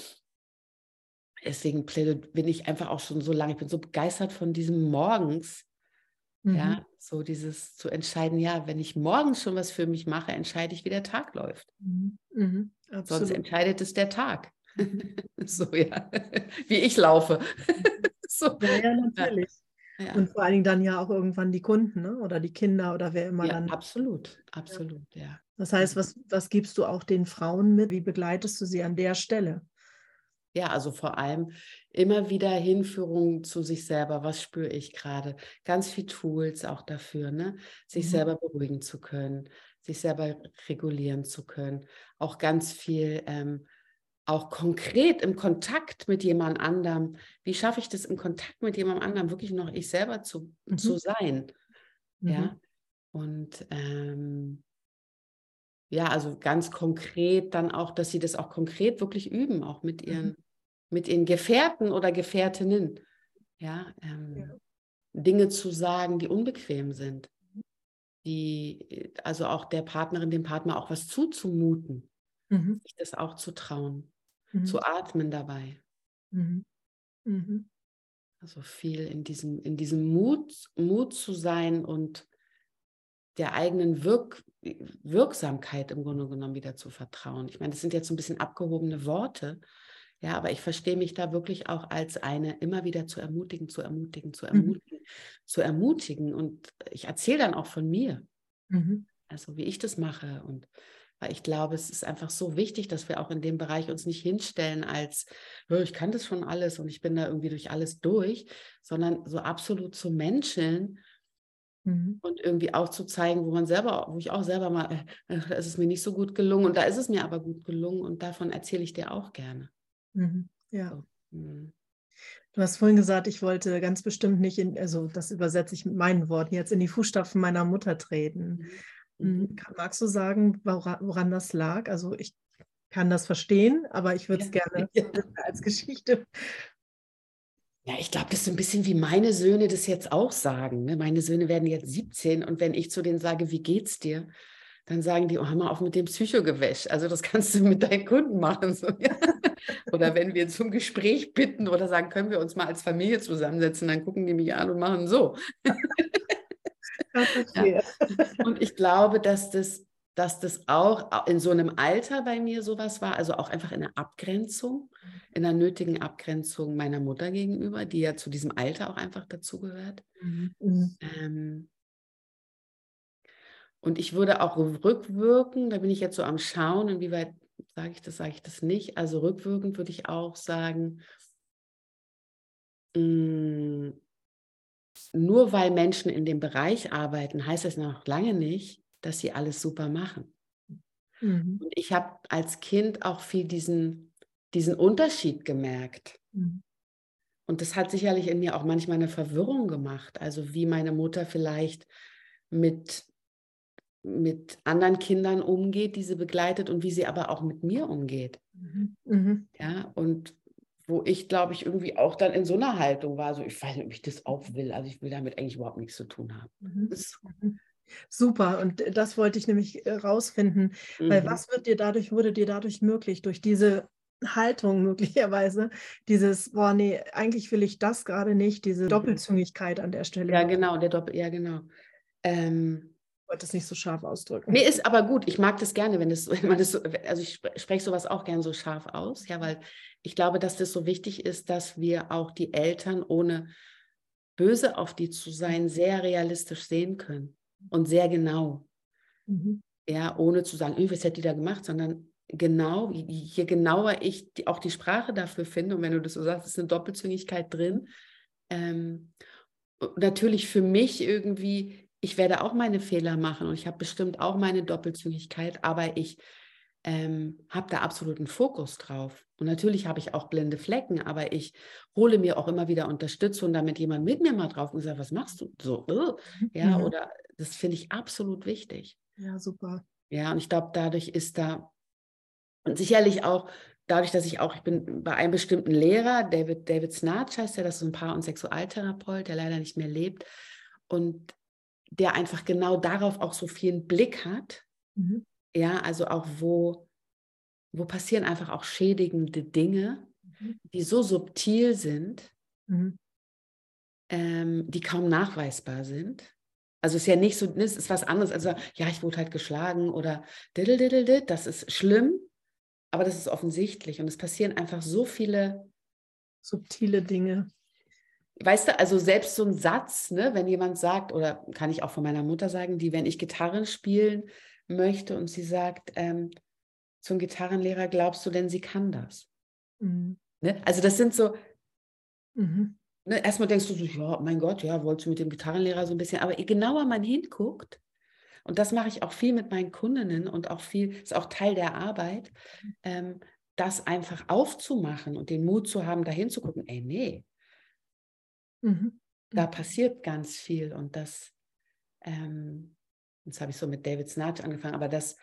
deswegen bin ich einfach auch schon so lange, ich bin so begeistert von diesem Morgens. Mhm. Ja, so dieses zu entscheiden, ja, wenn ich morgens schon was für mich mache, entscheide ich, wie der Tag läuft. Mhm. mhm. Sonst entscheidet es der Tag. Mhm. so, ja, wie ich laufe. so. Ja, ja, natürlich. Ja. Und vor allen Dingen dann ja auch irgendwann die Kunden ne? oder die Kinder oder wer immer ja, dann. Absolut, absolut, ja. Das heißt, was, was gibst du auch den Frauen mit? Wie begleitest du sie an der Stelle? Ja, also vor allem immer wieder Hinführung zu sich selber. Was spüre ich gerade? Ganz viel Tools auch dafür, ne? sich mhm. selber beruhigen zu können, sich selber regulieren zu können. Auch ganz viel, ähm, auch konkret im Kontakt mit jemand anderem. Wie schaffe ich das im Kontakt mit jemand anderem wirklich noch ich selber zu, mhm. zu sein? Mhm. Ja. Und ähm, ja, also ganz konkret dann auch, dass sie das auch konkret wirklich üben, auch mit ihren, mhm. mit ihren Gefährten oder Gefährtinnen. Ja, ähm, ja, Dinge zu sagen, die unbequem sind. Die, also auch der Partnerin, dem Partner auch was zuzumuten, mhm. sich das auch zu trauen, mhm. zu atmen dabei. Mhm. Mhm. Also viel in diesem, in diesem Mut, Mut zu sein und der eigenen Wirk Wirksamkeit im Grunde genommen wieder zu vertrauen. Ich meine, das sind jetzt so ein bisschen abgehobene Worte, ja, aber ich verstehe mich da wirklich auch als eine, immer wieder zu ermutigen, zu ermutigen, zu mhm. ermutigen, mhm. zu ermutigen. Und ich erzähle dann auch von mir, mhm. also wie ich das mache. Und weil ich glaube, es ist einfach so wichtig, dass wir auch in dem Bereich uns nicht hinstellen als, ich kann das schon alles und ich bin da irgendwie durch alles durch, sondern so absolut zu Menschen Mhm. Und irgendwie auch zu zeigen, wo man selber, wo ich auch selber mal, äh, da ist es mir nicht so gut gelungen und da ist es mir aber gut gelungen und davon erzähle ich dir auch gerne. Mhm. Ja. So. Mhm. Du hast vorhin gesagt, ich wollte ganz bestimmt nicht in, also das übersetze ich mit meinen Worten, jetzt in die Fußstapfen meiner Mutter treten. Mhm. mhm. Magst du sagen, woran, woran, das lag? Also ich kann das verstehen, aber ich würde es ja. gerne ja. als Geschichte ja, ich glaube, das ist ein bisschen wie meine Söhne das jetzt auch sagen. Ne? Meine Söhne werden jetzt 17 und wenn ich zu denen sage, wie geht's dir, dann sagen die, oh, hör mal auf mit dem Psychogewäsch. Also das kannst du mit deinen Kunden machen. So, ja. Oder wenn wir zum Gespräch bitten oder sagen, können wir uns mal als Familie zusammensetzen, dann gucken die mich an und machen so. ja. Und ich glaube, dass das, dass das auch in so einem Alter bei mir sowas war, also auch einfach in der Abgrenzung, in der nötigen Abgrenzung meiner Mutter gegenüber, die ja zu diesem Alter auch einfach dazugehört. Mhm. mhm. Ähm, und ich würde auch rückwirken, da bin ich jetzt so am Schauen, inwieweit sage ich das, sage ich das nicht. Also rückwirkend würde ich auch sagen, mh, mm, nur weil Menschen in dem Bereich arbeiten, heißt das noch lange nicht, dass sie alles super machen. Mhm. Und ich habe als Kind auch viel diesen, diesen Unterschied gemerkt. Mhm. Und das hat sicherlich in mir auch manchmal eine Verwirrung gemacht. Also wie meine Mutter vielleicht mit mit anderen Kindern umgeht, die sie begleitet und wie sie aber auch mit mir umgeht. Mhm. mhm. Ja, und wo ich, glaube ich, irgendwie auch dann in so einer Haltung war, so ich weiß nicht, ob ich das auch will. Also ich will damit eigentlich überhaupt nichts zu tun haben. Mhm. mhm. Super, und das wollte ich nämlich äh, rausfinden, mhm. weil was wird dir dadurch, wurde dir dadurch möglich, durch diese Haltung möglicherweise, dieses, boah, nee, eigentlich will ich das gerade nicht, diese Doppelzüngigkeit an der Stelle. Ja, genau, der Doppel, ja, genau. Ähm, wollte es nicht so scharf ausdrücken. Nee, ist aber gut. Ich mag das gerne, wenn, das, wenn man das so, also ich spreche sowas auch gerne so scharf aus, ja, weil ich glaube, dass das so wichtig ist, dass wir auch die Eltern, ohne böse auf die zu sein, sehr realistisch sehen können und sehr genau. Mhm. Ja, ohne zu sagen, was hätte die da gemacht, sondern genau, je genauer ich die, auch die Sprache dafür finde, und wenn du das so sagst, ist eine Doppelzüngigkeit drin. Ähm, natürlich für mich irgendwie ich werde auch meine Fehler machen und ich habe bestimmt auch meine Doppelzüngigkeit, aber ich ähm, habe da absoluten Fokus drauf. Und natürlich habe ich auch blinde Flecken, aber ich hole mir auch immer wieder Unterstützung, damit jemand mit mir mal drauf und sagt, was machst du? So, uh, ja, mhm. oder das finde ich absolut wichtig. Ja, super. Ja, und ich glaube, dadurch ist da und sicherlich auch dadurch, dass ich auch, ich bin bei einem bestimmten Lehrer, David, David Snatch heißt er, das ist ein Paar- und Sexualtherapeut, der leider nicht mehr lebt. Und der einfach genau darauf auch so viel Blick hat. Mhm. Ja, also auch wo, wo passieren einfach auch schädigende Dinge, mhm. die so subtil sind, mhm. ähm, die kaum nachweisbar sind. Also es ist ja nicht so, es ist was anderes. Also ja, ich wurde halt geschlagen oder das ist schlimm, aber das ist offensichtlich und es passieren einfach so viele subtile Dinge weißt du, also selbst so ein Satz, ne, wenn jemand sagt, oder kann ich auch von meiner Mutter sagen, die, wenn ich Gitarren spielen möchte und sie sagt, ähm, zum Gitarrenlehrer, glaubst du denn, sie kann das? Mhm. Ne? Also das sind so, mhm. ne, erstmal denkst du so, ja, mein Gott, ja, wolltest du mit dem Gitarrenlehrer so ein bisschen, aber je genauer man hinguckt, und das mache ich auch viel mit meinen Kundinnen und auch viel, ist auch Teil der Arbeit, mhm. ähm, das einfach aufzumachen und den Mut zu haben, dahin zu gucken, ey, nee, Mhm. Da passiert ganz viel und das, ähm, jetzt habe ich so mit David Snatch angefangen, aber das,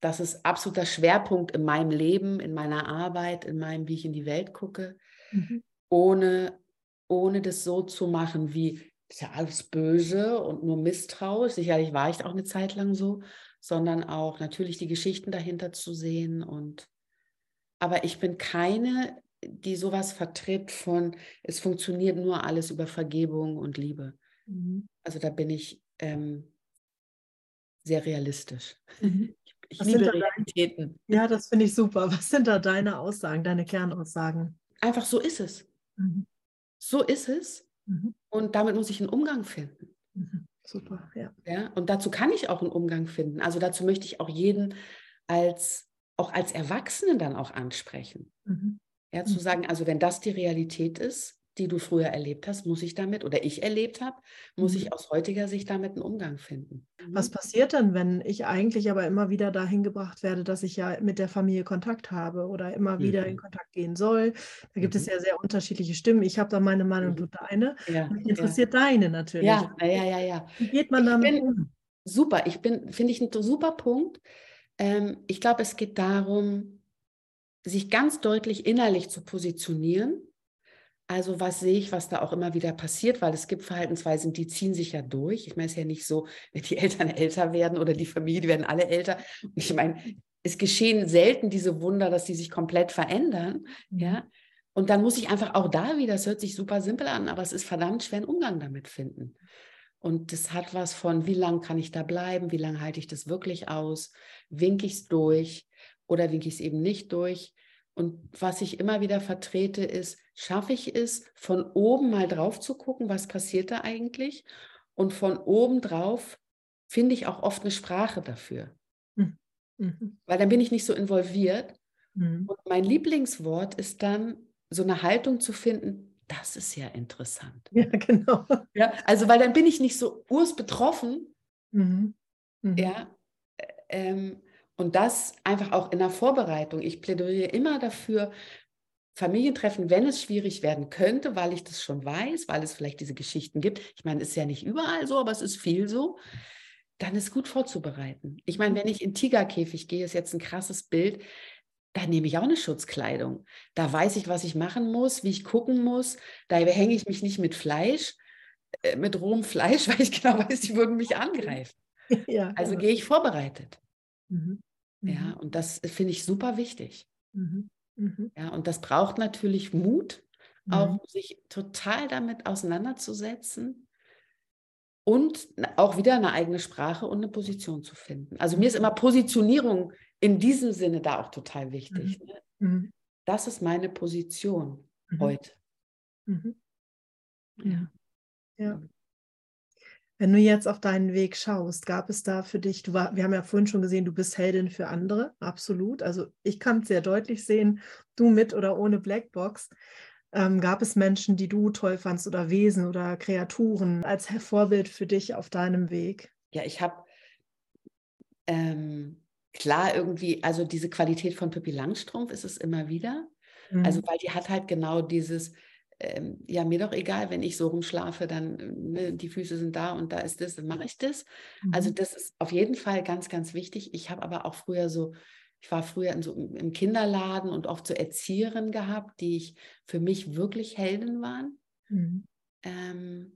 das ist absoluter Schwerpunkt in meinem Leben, in meiner Arbeit, in meinem, wie ich in die Welt gucke, mhm. ohne, ohne das so zu machen wie, ist ja alles böse und nur misstrauisch. Sicherlich war ich auch eine Zeit lang so, sondern auch natürlich die Geschichten dahinter zu sehen und aber ich bin keine die sowas vertritt von, es funktioniert nur alles über Vergebung und Liebe. Mhm. Also da bin ich ähm, sehr realistisch. Mhm. Ich Was liebe Realitäten. ja, das finde ich super. Was sind da deine Aussagen, deine Kernaussagen? Einfach so ist es. Mhm. So ist es. Mhm. Und damit muss ich einen Umgang finden. Mhm. Super, ja. ja. Und dazu kann ich auch einen Umgang finden. Also dazu möchte ich auch jeden als auch als Erwachsenen dann auch ansprechen. Mhm. Ja, zu mhm. sagen, also wenn das die Realität ist, die du früher erlebt hast, muss ich damit oder ich erlebt habe, muss ich mhm. aus heutiger Sicht damit einen Umgang finden. Was mhm. passiert dann, wenn ich eigentlich aber immer wieder dahin gebracht werde, dass ich ja mit der Familie Kontakt habe oder immer wieder in Kontakt gehen soll? Da gibt es ja sehr unterschiedliche Stimmen. Ich habe da meine Meinung, du deine. Ja, Mich interessiert ja. deine natürlich. Ja, ja, ja, ja. Wie geht man damit um? Super, ich bin, finde ich einen super Punkt. Ähm, ich glaube, es geht darum, sich ganz deutlich innerlich zu positionieren Also was sehe ich, was da auch immer wieder passiert, weil es gibt Verhaltensweisen, die ziehen sich ja durch. Ich meine, es ist ja nicht so, wenn die Eltern älter werden oder die Familie werden alle älter. Ich meine, es geschehen selten diese Wunder, dass die sich komplett verändern. Mhm. Ja. Und dann muss ich einfach auch da wieder, das hört sich super simpel an, aber es ist verdammt schwer, einen Umgang damit finden. Und das hat was von, wie lange kann ich da bleiben, wie lange halte ich das wirklich aus, winke ich es durch oder winke ich es eben nicht durch. Und was ich immer wieder vertrete, ist, schaffe ich es, von oben mal drauf zu gucken, was passiert da eigentlich? Und von oben drauf finde ich auch oft eine Sprache dafür. Hm. Mhm. Weil dann bin ich nicht so involviert. Mhm. Und mein Lieblingswort ist dann, so eine Haltung zu finden, das ist ja interessant. Ja, genau. Ja, also, weil dann bin ich nicht so urs betroffen. Mhm. Mhm. Ja. Ähm, und das einfach auch in der Vorbereitung. Ich plädiere immer dafür, Familientreffen, wenn es schwierig werden könnte, weil ich das schon weiß, weil es vielleicht diese Geschichten gibt. Ich meine, es ist ja nicht überall so, aber es ist viel so. Dann ist gut vorzubereiten. Ich meine, wenn ich in Tigerkäfig gehe, ist jetzt ein krasses Bild. Da nehme ich auch eine Schutzkleidung. Da weiß ich, was ich machen muss, wie ich gucken muss. Da hänge ich mich nicht mit Fleisch, äh, mit rohem Fleisch, weil ich genau weiß, die würden mich angreifen. Ja, also gehe ich vorbereitet. Mhm. Ja, mhm. und das finde ich super wichtig. Mhm. Mhm. Ja, und das braucht natürlich Mut, auch sich total damit auseinanderzusetzen und auch wieder eine eigene Sprache und eine Position zu finden. Also mir ist immer Positionierung in diesem Sinne da auch total wichtig. Mhm. Ne? Mhm. Das ist meine Position heute. Ja. ja. Wenn du jetzt auf deinen Weg schaust, gab es da für dich, du war, wir haben ja vorhin schon gesehen, du bist Heldin für andere, absolut. Also ich kann es sehr deutlich sehen, du mit oder ohne Blackbox. Ähm, gab es Menschen, die du toll fandst oder Wesen oder Kreaturen als Vorbild für dich auf deinem Weg? Ja, ich habe ähm, klar irgendwie, also diese Qualität von Pippi Langstrumpf ist es immer wieder. Also, mhm. Also, weil die hat halt genau dieses, ähm, ja, mir doch egal, wenn ich so rumschlafe, dann, ne, die Füße sind da und da ist das, dann mache ich das. Also, mhm. Also, das ist auf jeden Fall ganz, ganz wichtig. Ich habe aber auch früher so, ich war früher in so, im Kinderladen und oft so Erzieherinnen gehabt, die ich für mich wirklich Helden waren. Mhm. Ähm,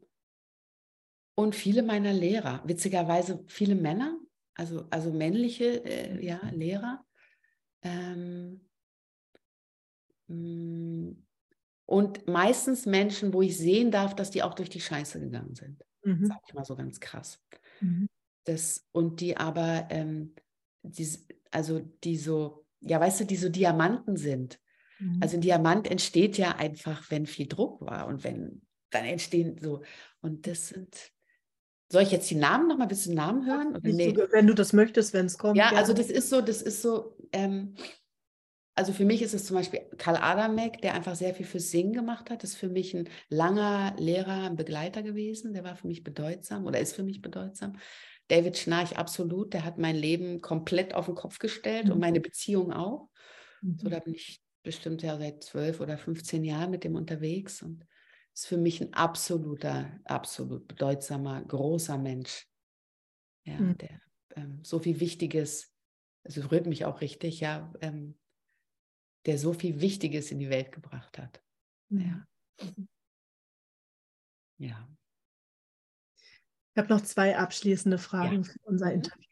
und viele meiner Lehrer, witzigerweise viele Männer, also, also männliche äh, ja, Lehrer. Ähm, mm, und meistens Menschen, wo ich sehen darf, dass die auch durch die Scheiße gegangen sind. Mhm. Sag ich mal so ganz krass. Mhm. Das, und die aber, ähm, die, also die so, ja, weißt du, die so Diamanten sind. Mhm. Also ein Diamant entsteht ja einfach, wenn viel Druck war und wenn, dann entstehen so. Und das sind soll ich jetzt die Namen nochmal, willst du den Namen hören? Nee? Du, wenn du das möchtest, wenn es kommt. Ja, gerne. also das ist so, das ist so, ähm, also für mich ist es zum Beispiel Karl Adamek, der einfach sehr viel fürs Singen gemacht hat. Das ist für mich ein langer Lehrer, ein Begleiter gewesen. Der war für mich bedeutsam oder ist für mich bedeutsam. David Schnarch absolut, der hat mein Leben komplett auf den Kopf gestellt mhm. und meine Beziehung auch. Mhm. So, da bin ich bestimmt ja seit zwölf oder 15 Jahren mit dem unterwegs und ist für mich ein absoluter, absolut bedeutsamer, großer Mensch. Ja, mhm. der ähm, so viel Wichtiges, also rührt mich auch richtig, ja, ähm, der so viel Wichtiges in die Welt gebracht hat. Mhm. Ja. Mhm. ja. Ich habe noch zwei abschließende Fragen ja. für unser Interview.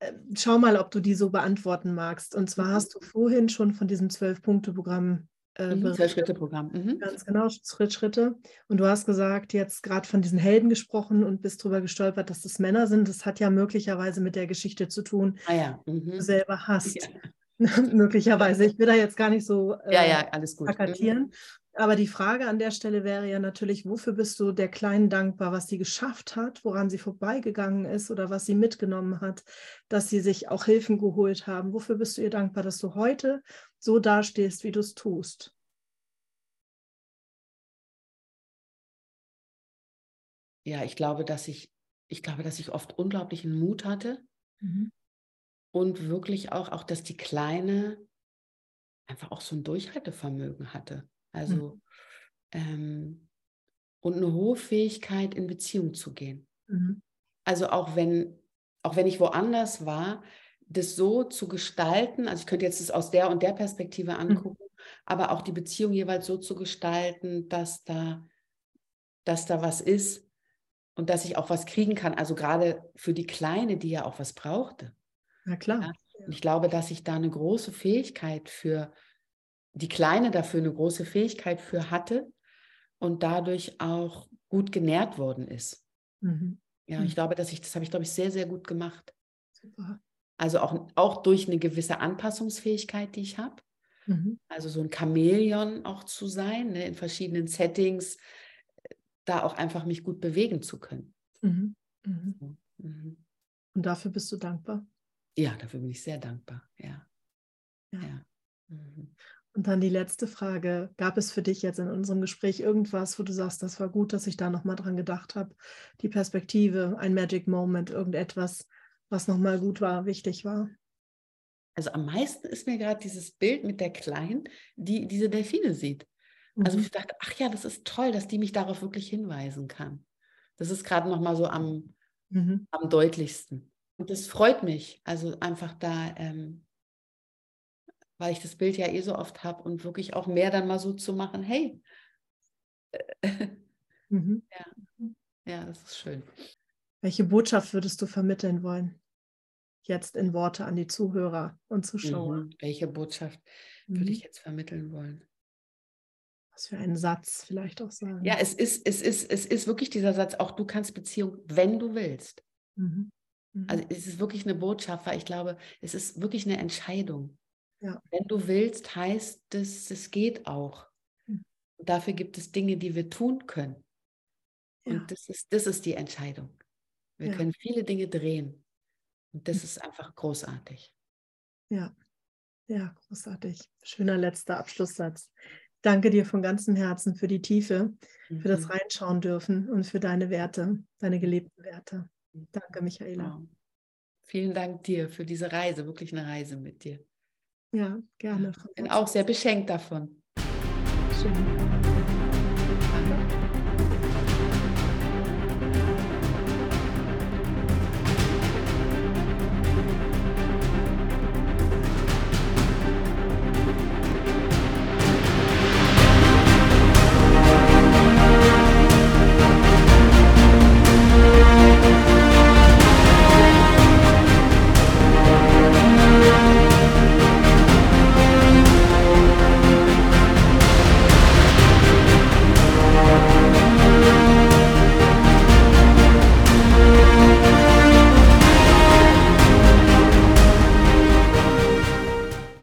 Ähm, schau mal, ob du die so beantworten magst. Und zwar mhm. hast du vorhin schon von diesem Zwölf-Punkte-Programm äh, mhm, Schritte-Programm. Mhm. Ganz genau, Schritt, Schritte. Und du hast gesagt, jetzt gerade von diesen Helden gesprochen und bist darüber gestolpert, dass das Männer sind. Das hat ja möglicherweise mit der Geschichte zu tun, ah, ja. mhm. die du selber hast. Ja. möglicherweise. Ich will da jetzt gar nicht so äh, ja, ja, alles gut. plakatieren. Aber die Frage an der Stelle wäre ja natürlich, wofür bist du der Kleinen dankbar, was sie geschafft hat, woran sie vorbeigegangen ist oder was sie mitgenommen hat, dass sie sich auch Hilfen geholt haben? Wofür bist du ihr dankbar, dass du heute so dastehst, wie du es tust? Ja, ich glaube, dass ich, ich glaube, dass ich oft unglaublichen Mut hatte mhm. Und wirklich auch, auch, dass die Kleine einfach auch so ein Durchhaltevermögen hatte. Also mhm. ähm, und eine hohe Fähigkeit, in Beziehung zu gehen. Mhm. Also auch wenn, auch wenn ich woanders war, das so zu gestalten, also ich könnte jetzt das aus der und der Perspektive mhm. angucken, aber auch die Beziehung jeweils so zu gestalten, dass da, dass da was ist und dass ich auch was kriegen kann. Also gerade für die Kleine, die ja auch was brauchte. Na klar. Ja? Und ich glaube, dass ich da eine große Fähigkeit für, die Kleine dafür eine große Fähigkeit für hatte und dadurch auch gut genährt worden ist. Mhm. Ja, ich mhm. glaube, dass ich, das habe ich, glaube ich, sehr, sehr gut gemacht. Super. Also auch, auch durch eine gewisse Anpassungsfähigkeit, die ich habe. Mhm. Also so ein Chamäleon auch zu sein, ne, in verschiedenen Settings, da auch einfach mich gut bewegen zu können. Mhm. mhm. mhm. Und dafür bist du dankbar? Ja, dafür bin ich sehr dankbar. Ja. ja. ja. Mhm. Und dann die letzte Frage. Gab es für dich jetzt in unserem Gespräch irgendwas, wo du sagst, das war gut, dass ich da nochmal dran gedacht habe? Die Perspektive, ein Magic Moment, irgendetwas, was nochmal gut war, wichtig war? Also am meisten ist mir gerade dieses Bild mit der Kleinen, die diese Delfine sieht. Also mhm. ich dachte, ach ja, das ist toll, dass die mich darauf wirklich hinweisen kann. Das ist gerade nochmal so am, mhm. am deutlichsten. Und das freut mich, also einfach da ähm, weil ich das Bild ja eh so oft habe und wirklich auch mehr dann mal so zu machen, hey. Mhm. Ja. ja, das ist schön. Welche Botschaft würdest du vermitteln wollen? Jetzt in Worte an die Zuhörer und Zuschauer. Mhm. Welche Botschaft mhm. würde ich jetzt vermitteln wollen? Was für einen Satz vielleicht auch sagen. Ja, es ist, es ist, es ist wirklich dieser Satz, auch du kannst Beziehung, wenn du willst. Mhm. Also mhm. es ist wirklich eine Botschaft, weil ich glaube, es ist wirklich eine Entscheidung. Ja. Wenn du willst, heißt das, es geht auch. Hm. Und dafür gibt es Dinge, die wir tun können. Ja. Und das ist, das ist die Entscheidung. Wir ja. können viele Dinge drehen. Und das hm. ist einfach großartig. Ja, ja, großartig. Schöner letzter Abschlusssatz. Danke dir von ganzem Herzen für die Tiefe, mhm. für das mhm. Reinschauen dürfen und für deine Werte, deine gelebten Werte. Danke, Michaela. Wow. Vielen Dank dir für diese Reise, wirklich eine Reise mit dir. Ja, gerne. Ich bin auch sehr beschenkt davon. Schön.